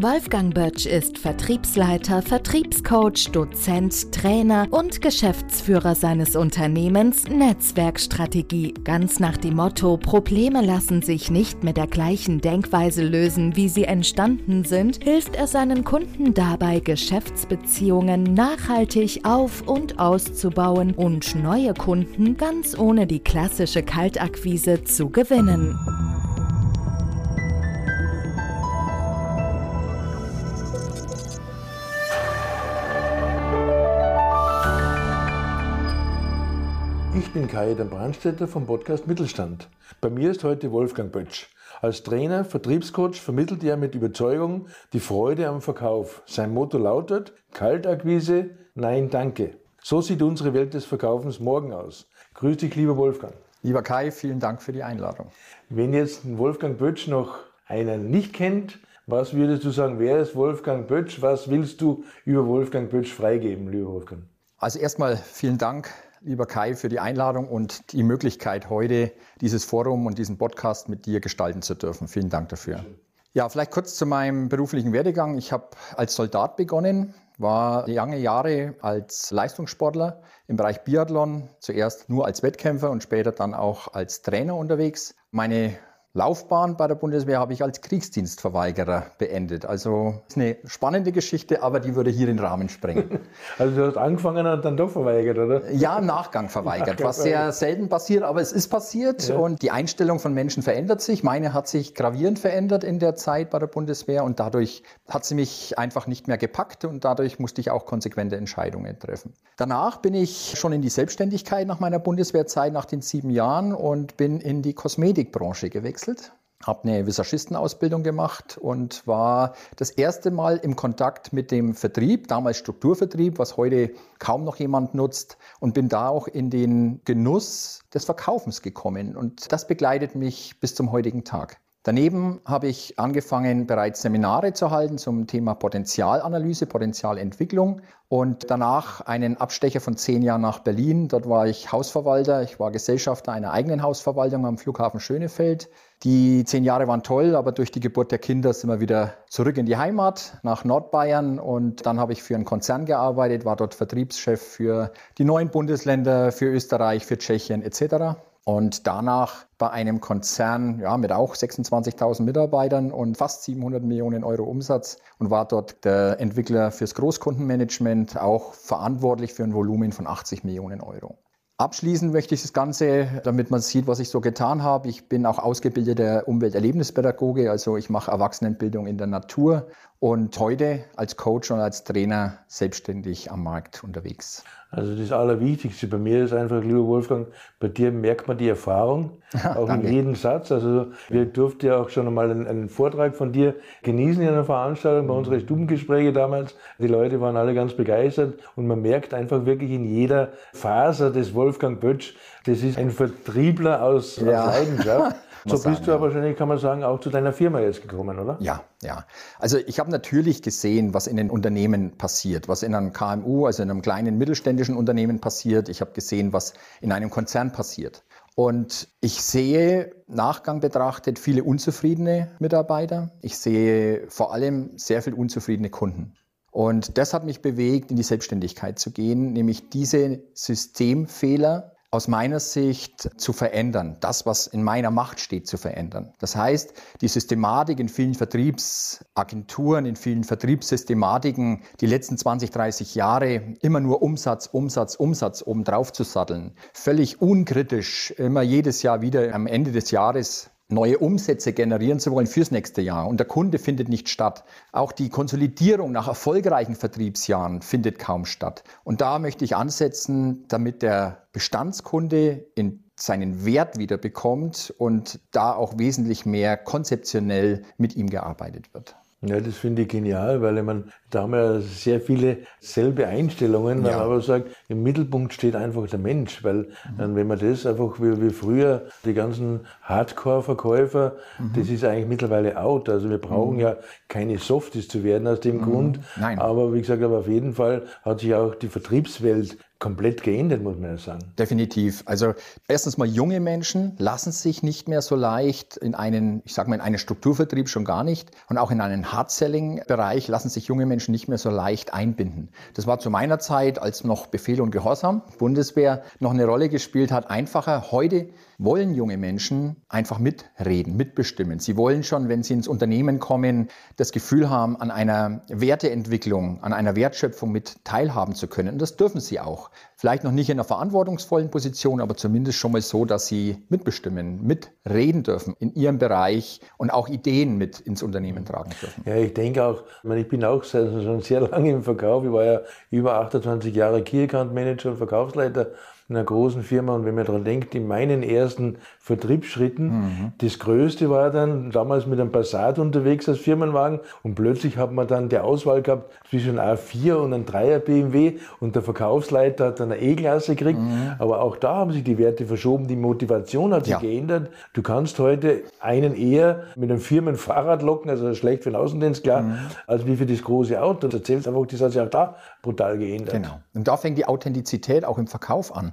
Wolfgang Böttsch ist Vertriebsleiter, Vertriebscoach, Dozent, Trainer und Geschäftsführer seines Unternehmens Netzwerkstrategie. Ganz nach dem Motto, Probleme lassen sich nicht mit der gleichen Denkweise lösen, wie sie entstanden sind, hilft er seinen Kunden dabei, Geschäftsbeziehungen nachhaltig auf- und auszubauen und neue Kunden ganz ohne die klassische Kaltakquise zu gewinnen. Ich bin Kai der Brandstätter vom Podcast Mittelstand. Bei mir ist heute Wolfgang Böttsch. Als Trainer, Vertriebscoach vermittelt er mit Überzeugung die Freude am Verkauf. Sein Motto lautet Kaltakquise, nein danke. So sieht unsere Welt des Verkaufens morgen aus. Grüß dich, lieber Wolfgang. Lieber Kai, vielen Dank für die Einladung. Wenn jetzt Wolfgang Böttsch noch einer nicht kennt, was würdest du sagen, wer ist Wolfgang Böttsch? Was willst du über Wolfgang Böttsch freigeben, lieber Wolfgang? Also erstmal vielen Dank lieber Kai, für die Einladung und die Möglichkeit, heute dieses Forum und diesen Podcast mit dir gestalten zu dürfen. Vielen Dank dafür. Ja, vielleicht kurz zu meinem beruflichen Werdegang. Ich habe als Soldat begonnen, war lange Jahre als Leistungssportler im Bereich Biathlon, zuerst nur als Wettkämpfer und später dann auch als Trainer unterwegs. Meine Laufbahn bei der Bundeswehr habe ich als Kriegsdienstverweigerer beendet. Also ist eine spannende Geschichte, aber die würde hier den Rahmen sprengen. Also du hast angefangen und dann doch verweigert, oder? Ja, im Nachgang verweigert, was sehr selten passiert, aber es ist passiert ja. und die Einstellung von Menschen verändert sich. Meine hat sich gravierend verändert in der Zeit bei der Bundeswehr und dadurch hat sie mich einfach nicht mehr gepackt und dadurch musste ich auch konsequente Entscheidungen treffen. Danach bin ich schon in die Selbstständigkeit nach meiner Bundeswehrzeit, nach den sieben Jahren und bin in die Kosmetikbranche gewechselt gewechselt, habe eine Visagistenausbildung gemacht und war das erste Mal im Kontakt mit dem Vertrieb, damals Strukturvertrieb, was heute kaum noch jemand nutzt und bin da auch in den Genuss des Verkaufens gekommen und das begleitet mich bis zum heutigen Tag. Daneben habe ich angefangen, bereits Seminare zu halten zum Thema Potenzialanalyse, Potenzialentwicklung und danach einen Abstecher von zehn Jahren nach Berlin. Dort war ich Hausverwalter, ich war Gesellschafter einer eigenen Hausverwaltung am Flughafen Schönefeld. Die zehn Jahre waren toll, aber durch die Geburt der Kinder sind wir wieder zurück in die Heimat nach Nordbayern und dann habe ich für einen Konzern gearbeitet, war dort Vertriebschef für die neuen Bundesländer, für Österreich, für Tschechien etc. Und danach bei einem Konzern ja, mit auch 26.000 Mitarbeitern und fast 700 Millionen Euro Umsatz und war dort der Entwickler fürs Großkundenmanagement, auch verantwortlich für ein Volumen von 80 Millionen Euro. Abschließen möchte ich das Ganze, damit man sieht, was ich so getan habe. Ich bin auch ausgebildeter Umwelterlebnispädagoge, also ich mache Erwachsenenbildung in der Natur und heute als Coach und als Trainer selbstständig am Markt unterwegs. Also das Allerwichtigste bei mir ist einfach, lieber Wolfgang, bei dir merkt man die Erfahrung, auch Danke. in jedem Satz. Also wir durften ja auch schon einmal einen, einen, Vortrag von dir genießen in einer Veranstaltung, bei unseren Stubengespräche damals. Die Leute waren alle ganz begeistert und man merkt einfach wirklich in jeder Faser des Wolfgang Böttsch, das ist ein Vertriebler aus, ja. aus Leidenschaft. So bist sagen, du aber wahrscheinlich, kann man sagen, auch zu deiner Firma jetzt gekommen, oder? Ja, ja. Also ich habe natürlich gesehen, was in den Unternehmen passiert, was in einem KMU, also in einem kleinen mittelständischen Unternehmen passiert. Ich habe gesehen, was in einem Konzern passiert. Und ich sehe, Nachgang betrachtet, viele unzufriedene Mitarbeiter. Ich sehe vor allem sehr viel unzufriedene Kunden. Und das hat mich bewegt, in die Selbstständigkeit zu gehen, nämlich diese Systemfehler aus meiner Sicht zu verändern, das, was in meiner Macht steht, zu verändern. Das heißt, die Systematik in vielen Vertriebsagenturen, in vielen Vertriebssystematiken, die letzten 20, 30 Jahre immer nur Umsatz, Umsatz, Umsatz oben drauf zu satteln, völlig unkritisch, immer jedes Jahr wieder am Ende des Jahres neue Umsätze generieren zu wollen fürs nächste Jahr. Und der Kunde findet nicht statt. Auch die Konsolidierung nach erfolgreichen Vertriebsjahren findet kaum statt. Und da möchte ich ansetzen, damit der Bestandskunde in seinen Wert wieder bekommt und da auch wesentlich mehr konzeptionell mit ihm gearbeitet wird. Ja, das finde ich genial, weil ich meine, da haben wir sehr viele selbe Einstellungen, ja. aber sagt, im Mittelpunkt steht einfach der Mensch, weil mhm. wenn man das einfach wie, wie früher, die ganzen Hardcore-Verkäufer, mhm. das ist eigentlich mittlerweile out. Also wir brauchen mhm. ja keine Softies zu werden aus dem mhm. Grund. Nein. Aber wie gesagt, aber auf jeden Fall hat sich auch die Vertriebswelt komplett geändert, muss man ja sagen. Definitiv. Also erstens mal junge Menschen lassen sich nicht mehr so leicht in einen, ich sage mal, in einen Strukturvertrieb schon gar nicht und auch in einen Hard-Selling-Bereich lassen sich junge Menschen nicht mehr so leicht einbinden. Das war zu meiner Zeit, als noch Befehl und Gehorsam, Bundeswehr noch eine Rolle gespielt hat, einfacher. Heute wollen junge Menschen einfach mitreden, mitbestimmen. Sie wollen schon, wenn sie ins Unternehmen kommen, das Gefühl haben, an einer Werteentwicklung, an einer Wertschöpfung mit teilhaben zu können. Und das dürfen sie auch. Vielleicht noch nicht in einer verantwortungsvollen Position, aber zumindest schon mal so, dass sie mitbestimmen, mitreden dürfen in ihrem Bereich und auch Ideen mit ins Unternehmen tragen dürfen. Ja, ich denke auch, ich, meine, ich bin auch schon sehr lange im Verkauf. Ich war ja über 28 Jahre Key Account Manager und Verkaufsleiter einer großen Firma. Und wenn man daran denkt, in meinen ersten Vertriebsschritten, mhm. das Größte war dann damals mit einem Passat unterwegs als Firmenwagen und plötzlich hat man dann die Auswahl gehabt zwischen einem A4 und einem 3er BMW und der Verkaufsleiter hat dann eine E-Klasse gekriegt. Mhm. Aber auch da haben sich die Werte verschoben, die Motivation hat sich ja. geändert. Du kannst heute einen eher mit einem Firmenfahrrad locken, also schlecht für den Außendienst, klar, mhm. als wie für das große Auto. Das erzählt einfach, das hat sich auch da brutal geändert. Genau. Und da fängt die Authentizität auch im Verkauf an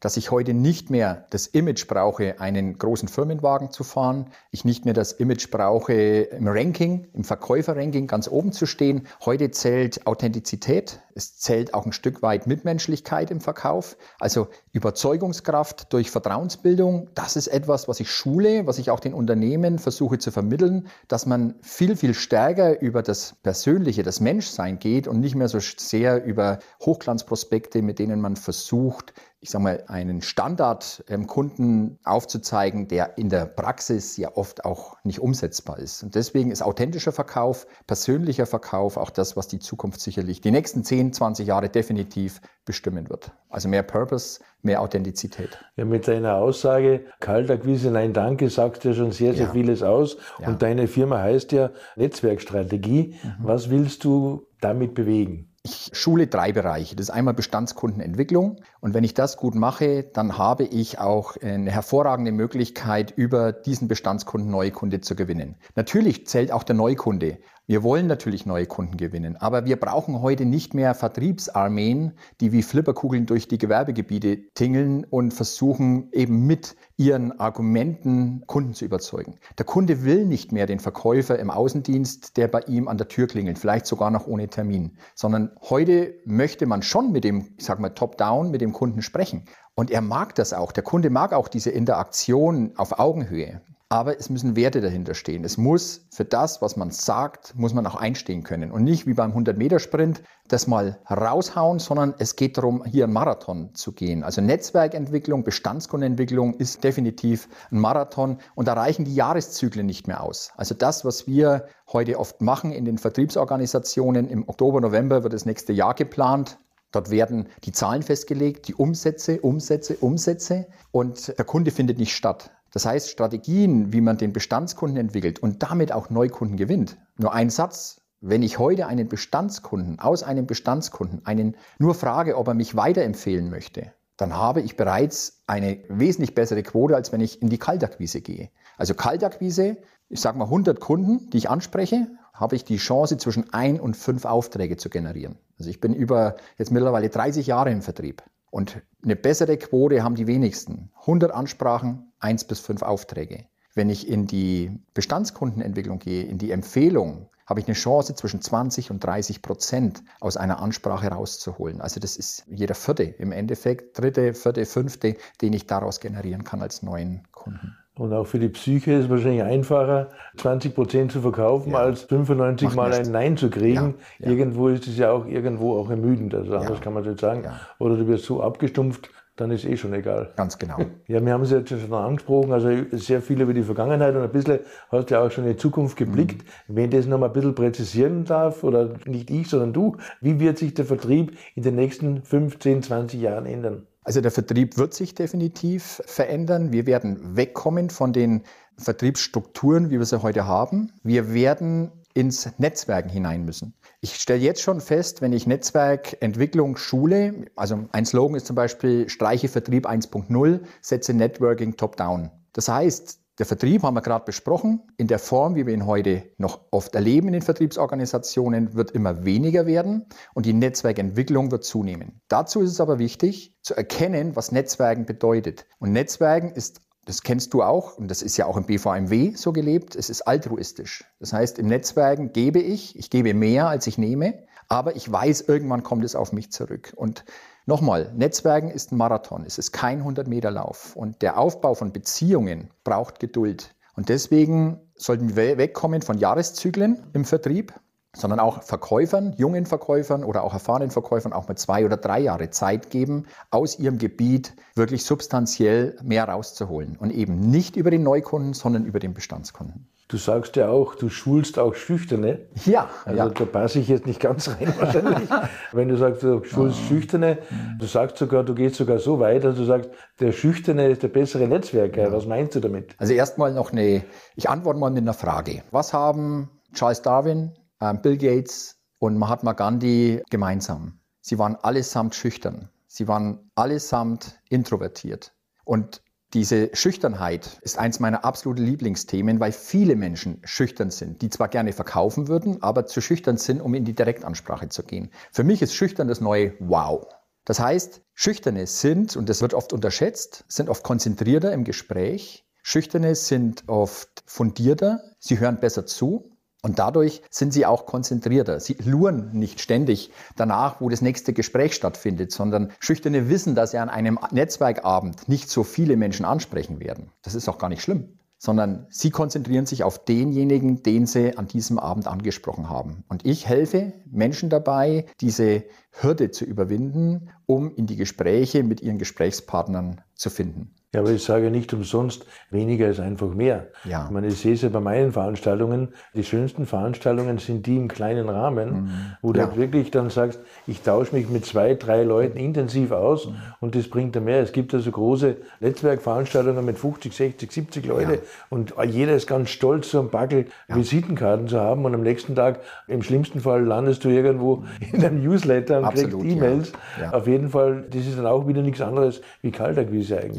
dass ich heute nicht mehr das Image brauche, einen großen Firmenwagen zu fahren, ich nicht mehr das Image brauche, im Ranking, im Verkäuferranking ganz oben zu stehen. Heute zählt Authentizität, es zählt auch ein Stück weit Mitmenschlichkeit im Verkauf, also Überzeugungskraft durch Vertrauensbildung. Das ist etwas, was ich schule, was ich auch den Unternehmen versuche zu vermitteln, dass man viel, viel stärker über das Persönliche, das Menschsein geht und nicht mehr so sehr über Hochglanzprospekte, mit denen man versucht, ich sage mal, einen Standard ähm, Kunden aufzuzeigen, der in der Praxis ja oft auch nicht umsetzbar ist. Und deswegen ist authentischer Verkauf, persönlicher Verkauf auch das, was die Zukunft sicherlich die nächsten 10, 20 Jahre definitiv bestimmen wird. Also mehr Purpose, mehr Authentizität. Ja, mit deiner Aussage, Kaltakquise, nein, danke, sagst du ja schon sehr, sehr ja. vieles aus. Ja. Und deine Firma heißt ja Netzwerkstrategie. Mhm. Was willst du damit bewegen? Ich schule drei Bereiche. Das ist einmal Bestandskundenentwicklung. Und wenn ich das gut mache, dann habe ich auch eine hervorragende Möglichkeit, über diesen Bestandskunden neue Kunde zu gewinnen. Natürlich zählt auch der Neukunde. Wir wollen natürlich neue Kunden gewinnen, aber wir brauchen heute nicht mehr Vertriebsarmeen, die wie Flipperkugeln durch die Gewerbegebiete tingeln und versuchen eben mit ihren Argumenten Kunden zu überzeugen. Der Kunde will nicht mehr den Verkäufer im Außendienst, der bei ihm an der Tür klingelt, vielleicht sogar noch ohne Termin, sondern heute möchte man schon mit dem, ich sag mal, Top-Down, mit dem Kunden sprechen. Und er mag das auch. Der Kunde mag auch diese Interaktion auf Augenhöhe. Aber es müssen Werte dahinter stehen. Es muss für das, was man sagt, muss man auch einstehen können. Und nicht wie beim 100-Meter-Sprint das mal raushauen, sondern es geht darum, hier einen Marathon zu gehen. Also Netzwerkentwicklung, Bestandskundenentwicklung ist definitiv ein Marathon. Und da reichen die Jahreszyklen nicht mehr aus. Also das, was wir heute oft machen in den Vertriebsorganisationen, im Oktober, November wird das nächste Jahr geplant. Dort werden die Zahlen festgelegt, die Umsätze, Umsätze, Umsätze und der Kunde findet nicht statt. Das heißt, Strategien, wie man den Bestandskunden entwickelt und damit auch Neukunden gewinnt. Nur ein Satz. Wenn ich heute einen Bestandskunden, aus einem Bestandskunden, einen nur frage, ob er mich weiterempfehlen möchte, dann habe ich bereits eine wesentlich bessere Quote, als wenn ich in die Kaltakquise gehe. Also Kaltakquise, ich sage mal 100 Kunden, die ich anspreche, habe ich die Chance, zwischen ein und fünf Aufträge zu generieren. Also ich bin über jetzt mittlerweile 30 Jahre im Vertrieb. Und eine bessere Quote haben die wenigsten. 100 Ansprachen, 1 bis 5 Aufträge. Wenn ich in die Bestandskundenentwicklung gehe, in die Empfehlung, habe ich eine Chance, zwischen 20 und 30 Prozent aus einer Ansprache rauszuholen. Also das ist jeder vierte im Endeffekt, dritte, vierte, fünfte, den ich daraus generieren kann als neuen Kunden. Und auch für die Psyche ist es wahrscheinlich einfacher, 20 Prozent zu verkaufen, ja. als 95 Macht Mal ein Nein zu kriegen. Ja. Ja. Irgendwo ist es ja auch irgendwo auch ermüdend. Also anders kann man das sagen. Oder du wirst so abgestumpft, dann ist eh schon egal. Ganz genau. Ja, wir haben es jetzt schon angesprochen, also sehr viel über die Vergangenheit und ein bisschen hast du ja auch schon in die Zukunft geblickt. Mhm. Wenn das noch mal ein bisschen präzisieren darf, oder nicht ich, sondern du, wie wird sich der Vertrieb in den nächsten 15, 20 Jahren ändern? Also der Vertrieb wird sich definitiv verändern. Wir werden wegkommen von den Vertriebsstrukturen, wie wir sie heute haben. Wir werden ins Netzwerken hinein müssen. Ich stelle jetzt schon fest, wenn ich Netzwerkentwicklung schule, also ein Slogan ist zum Beispiel Streiche Vertrieb 1.0, setze Networking top-down. Das heißt, der Vertrieb haben wir gerade besprochen. In der Form, wie wir ihn heute noch oft erleben in den Vertriebsorganisationen, wird immer weniger werden und die Netzwerkentwicklung wird zunehmen. Dazu ist es aber wichtig zu erkennen, was Netzwerken bedeutet. Und Netzwerken ist das kennst du auch und das ist ja auch im BVMW so gelebt. Es ist altruistisch. Das heißt, im Netzwerken gebe ich, ich gebe mehr, als ich nehme, aber ich weiß, irgendwann kommt es auf mich zurück. Und Nochmal, Netzwerken ist ein Marathon, es ist kein 100-Meter-Lauf und der Aufbau von Beziehungen braucht Geduld. Und deswegen sollten wir wegkommen von Jahreszyklen im Vertrieb, sondern auch Verkäufern, jungen Verkäufern oder auch erfahrenen Verkäufern auch mal zwei oder drei Jahre Zeit geben, aus ihrem Gebiet wirklich substanziell mehr rauszuholen und eben nicht über den Neukunden, sondern über den Bestandskunden. Du sagst ja auch, du schulst auch Schüchterne. Ja. Also ja. da passe ich jetzt nicht ganz rein wahrscheinlich. Wenn du sagst, du schulst ah. Schüchterne, du sagst sogar, du gehst sogar so weit, dass du sagst, der Schüchterne ist der bessere Netzwerker. Ja. Was meinst du damit? Also erstmal noch eine, ich antworte mal mit einer Frage. Was haben Charles Darwin, Bill Gates und Mahatma Gandhi gemeinsam? Sie waren allesamt schüchtern. Sie waren allesamt introvertiert. Und diese Schüchternheit ist eins meiner absoluten Lieblingsthemen, weil viele Menschen schüchtern sind, die zwar gerne verkaufen würden, aber zu schüchtern sind, um in die Direktansprache zu gehen. Für mich ist schüchtern das neue Wow. Das heißt, Schüchterne sind, und das wird oft unterschätzt, sind oft konzentrierter im Gespräch. Schüchterne sind oft fundierter, sie hören besser zu, und dadurch sind sie auch konzentrierter. Sie luren nicht ständig danach, wo das nächste Gespräch stattfindet, sondern Schüchterne wissen, dass sie an einem Netzwerkabend nicht so viele Menschen ansprechen werden. Das ist auch gar nicht schlimm, sondern sie konzentrieren sich auf denjenigen, den sie an diesem Abend angesprochen haben. Und ich helfe Menschen dabei, diese Hürde zu überwinden, um in die Gespräche mit ihren Gesprächspartnern zu finden. Ja, aber ich sage nicht umsonst, weniger ist einfach mehr. Ja. Ich meine, ich sehe es ja bei meinen Veranstaltungen, die schönsten Veranstaltungen sind die im kleinen Rahmen, mhm. wo du halt wirklich dann sagst, ich tausche mich mit zwei, drei Leuten intensiv aus mhm. und das bringt dann mehr. Es gibt also große Netzwerkveranstaltungen mit 50, 60, 70 Leute ja. und jeder ist ganz stolz, so ein Backel ja. Visitenkarten zu haben und am nächsten Tag, im schlimmsten Fall, landest du irgendwo in einem Newsletter und Absolut, kriegst E-Mails. Auf jeden Fall, das ist dann auch wieder nichts anderes wie Kaltakquise eigentlich.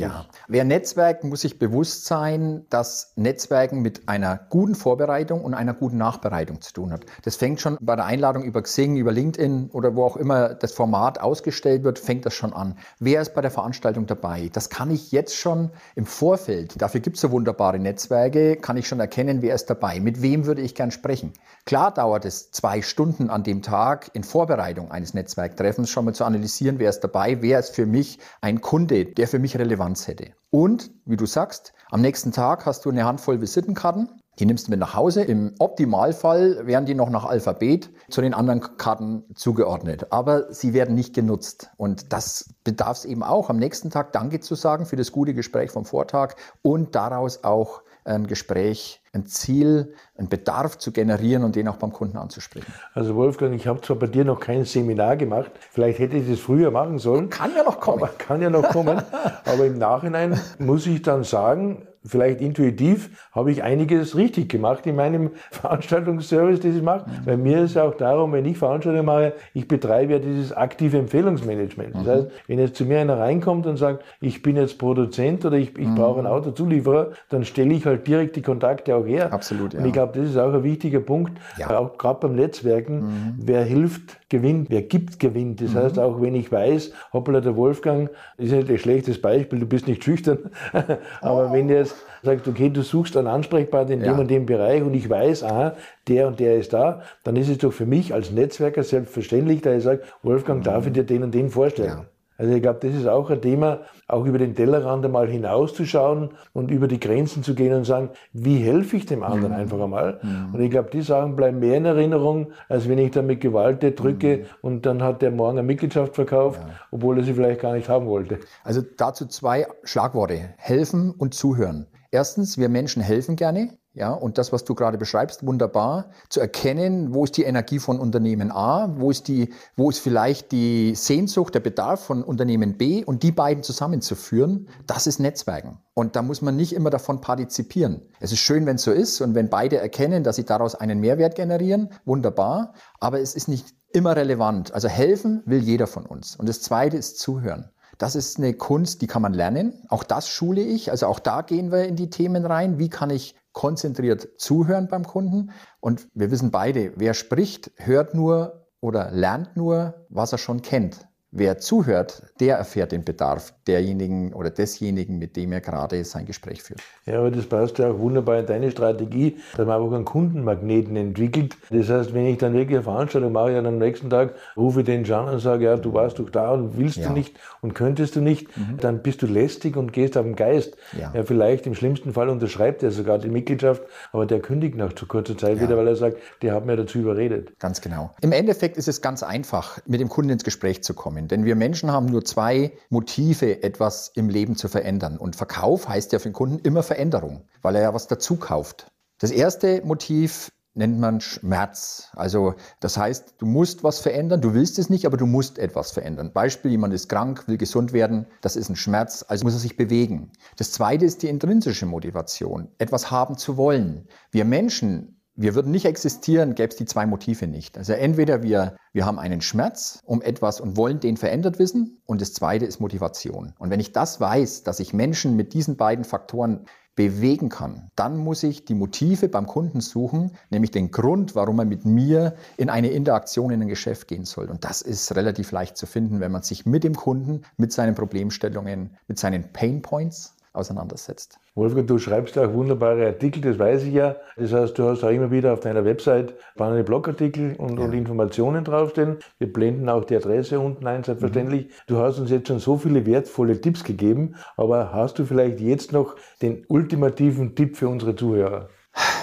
Wer netzwerkt, muss sich bewusst sein, dass Netzwerken mit einer guten Vorbereitung und einer guten Nachbereitung zu tun hat. Das fängt schon bei der Einladung über Xing, über LinkedIn oder wo auch immer das Format ausgestellt wird, fängt das schon an. Wer ist bei der Veranstaltung dabei? Das kann ich jetzt schon im Vorfeld, dafür gibt es so wunderbare Netzwerke, kann ich schon erkennen, wer ist dabei, mit wem würde ich gern sprechen. Klar dauert es zwei Stunden an dem Tag in Vorbereitung eines Netzwerktreffens schon mal zu analysieren, wer ist dabei, wer ist für mich ein Kunde, der für mich Relevanz hätte. Und, wie du sagst, am nächsten Tag hast du eine Handvoll Visitenkarten. Die nimmst du mit nach Hause. Im Optimalfall werden die noch nach Alphabet zu den anderen Karten zugeordnet. Aber sie werden nicht genutzt. Und das bedarf es eben auch, am nächsten Tag Danke zu sagen für das gute Gespräch vom Vortag und daraus auch ein Gespräch, ein Ziel, einen Bedarf zu generieren und den auch beim Kunden anzusprechen. Also Wolfgang, ich habe zwar bei dir noch kein Seminar gemacht, vielleicht hätte ich das früher machen sollen. Kann ja noch kommen. Aber kann ja noch kommen. aber im Nachhinein muss ich dann sagen, vielleicht intuitiv habe ich einiges richtig gemacht in meinem Veranstaltungsservice, das ich mache. Mhm. Bei mir ist es auch darum, wenn ich Veranstaltungen mache, ich betreibe ja dieses aktive Empfehlungsmanagement. Das mhm. heißt, wenn jetzt zu mir einer reinkommt und sagt, ich bin jetzt Produzent oder ich, ich mhm. brauche einen Autozulieferer, dann stelle ich halt direkt die Kontakte auch her. Absolut, ja. Und ich glaube, das ist auch ein wichtiger Punkt, ja. auch gerade beim Netzwerken. Mhm. Wer hilft, gewinnt. Wer gibt, gewinnt. Das mhm. heißt, auch wenn ich weiß, hoppla, der Wolfgang ist nicht ein schlechtes Beispiel, du bist nicht schüchtern, aber oh. wenn jetzt sagst, okay, du suchst einen Ansprechpartner in ja. dem und dem Bereich und ich weiß, aha, der und der ist da, dann ist es doch für mich als Netzwerker selbstverständlich, da ich sage, Wolfgang, darf ich dir den und den vorstellen. Ja. Also ich glaube, das ist auch ein Thema, auch über den Tellerrand einmal hinauszuschauen und über die Grenzen zu gehen und sagen, wie helfe ich dem anderen mhm. einfach einmal? Mhm. Und ich glaube, die Sachen bleiben mehr in Erinnerung, als wenn ich da mit Gewalt drücke mhm. und dann hat der morgen eine Mitgliedschaft verkauft, ja. obwohl er sie vielleicht gar nicht haben wollte. Also dazu zwei Schlagworte. Helfen und zuhören. Erstens, wir Menschen helfen gerne. Ja, und das, was du gerade beschreibst, wunderbar, zu erkennen, wo ist die Energie von Unternehmen A, wo ist die, wo ist vielleicht die Sehnsucht, der Bedarf von Unternehmen B und die beiden zusammenzuführen, das ist Netzwerken. Und da muss man nicht immer davon partizipieren. Es ist schön, wenn es so ist und wenn beide erkennen, dass sie daraus einen Mehrwert generieren, wunderbar. Aber es ist nicht immer relevant. Also helfen will jeder von uns. Und das zweite ist zuhören. Das ist eine Kunst, die kann man lernen. Auch das schule ich. Also auch da gehen wir in die Themen rein. Wie kann ich konzentriert zuhören beim Kunden? Und wir wissen beide, wer spricht, hört nur oder lernt nur, was er schon kennt. Wer zuhört, der erfährt den Bedarf derjenigen oder desjenigen, mit dem er gerade sein Gespräch führt. Ja, aber das passt ja auch wunderbar in deine Strategie, dass man einfach einen Kundenmagneten entwickelt. Das heißt, wenn ich dann wirklich eine Veranstaltung mache, dann am nächsten Tag rufe ich den an und sage, ja, du warst doch da und willst ja. du nicht und könntest du nicht, mhm. dann bist du lästig und gehst auf den Geist. Ja. ja. vielleicht im schlimmsten Fall unterschreibt er sogar die Mitgliedschaft, aber der kündigt nach zu kurzer Zeit ja. wieder, weil er sagt, die haben mir dazu überredet. Ganz genau. Im Endeffekt ist es ganz einfach, mit dem Kunden ins Gespräch zu kommen kommen. Denn wir Menschen haben nur zwei Motive, etwas im Leben zu verändern. Und Verkauf heißt ja für den Kunden immer Veränderung, weil er ja was dazu kauft. Das erste Motiv nennt man Schmerz. Also das heißt, du musst was verändern, du willst es nicht, aber du musst etwas verändern. Beispiel, jemand ist krank, will gesund werden, das ist ein Schmerz, also muss er sich bewegen. Das zweite ist die intrinsische Motivation, etwas haben zu wollen. Wir Menschen wir würden nicht existieren, gäbe es die zwei Motive nicht. Also entweder wir, wir haben einen Schmerz um etwas und wollen den verändert wissen und das zweite ist Motivation. Und wenn ich das weiß, dass ich Menschen mit diesen beiden Faktoren bewegen kann, dann muss ich die Motive beim Kunden suchen, nämlich den Grund, warum er mit mir in eine Interaktion in ein Geschäft gehen soll. Und das ist relativ leicht zu finden, wenn man sich mit dem Kunden, mit seinen Problemstellungen, mit seinen Pain Points auseinandersetzt. Wolfgang, du schreibst auch wunderbare Artikel, das weiß ich ja. Das heißt, du hast auch immer wieder auf deiner Website spannende Blogartikel und, ja. und Informationen draufstehen. Wir blenden auch die Adresse unten ein, selbstverständlich. Mhm. Du hast uns jetzt schon so viele wertvolle Tipps gegeben, aber hast du vielleicht jetzt noch den ultimativen Tipp für unsere Zuhörer?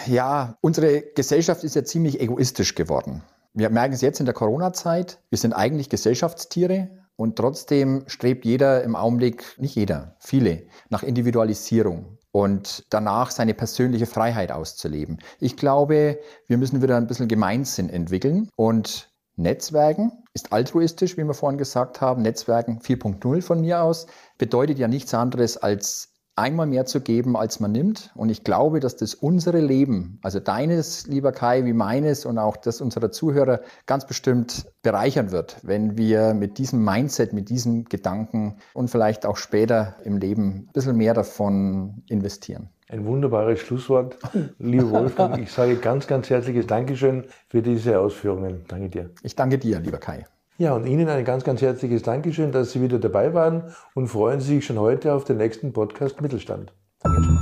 Ja, unsere Gesellschaft ist ja ziemlich egoistisch geworden. Wir merken es jetzt in der Corona-Zeit. Wir sind eigentlich Gesellschaftstiere. Und trotzdem strebt jeder im Augenblick, nicht jeder, viele, nach Individualisierung und danach seine persönliche Freiheit auszuleben. Ich glaube, wir müssen wieder ein bisschen Gemeinsinn entwickeln und Netzwerken ist altruistisch, wie wir vorhin gesagt haben. Netzwerken 4.0 von mir aus bedeutet ja nichts anderes als einmal mehr zu geben, als man nimmt. Und ich glaube, dass das unsere Leben, also deines, lieber Kai, wie meines und auch das unserer Zuhörer ganz bestimmt bereichern wird, wenn wir mit diesem Mindset, mit diesem Gedanken und vielleicht auch später im Leben ein bisschen mehr davon investieren. Ein wunderbares Schlusswort. Lieber Wolfgang, ich sage ganz, ganz herzliches Dankeschön für diese Ausführungen. Danke dir. Ich danke dir, lieber Kai. Ja, und Ihnen ein ganz, ganz herzliches Dankeschön, dass Sie wieder dabei waren und freuen Sie sich schon heute auf den nächsten Podcast Mittelstand. Dankeschön.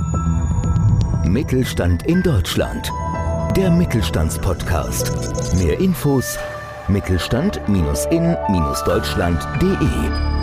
Mittelstand in Deutschland. Der Mittelstandspodcast. Mehr Infos Mittelstand-in-deutschland.de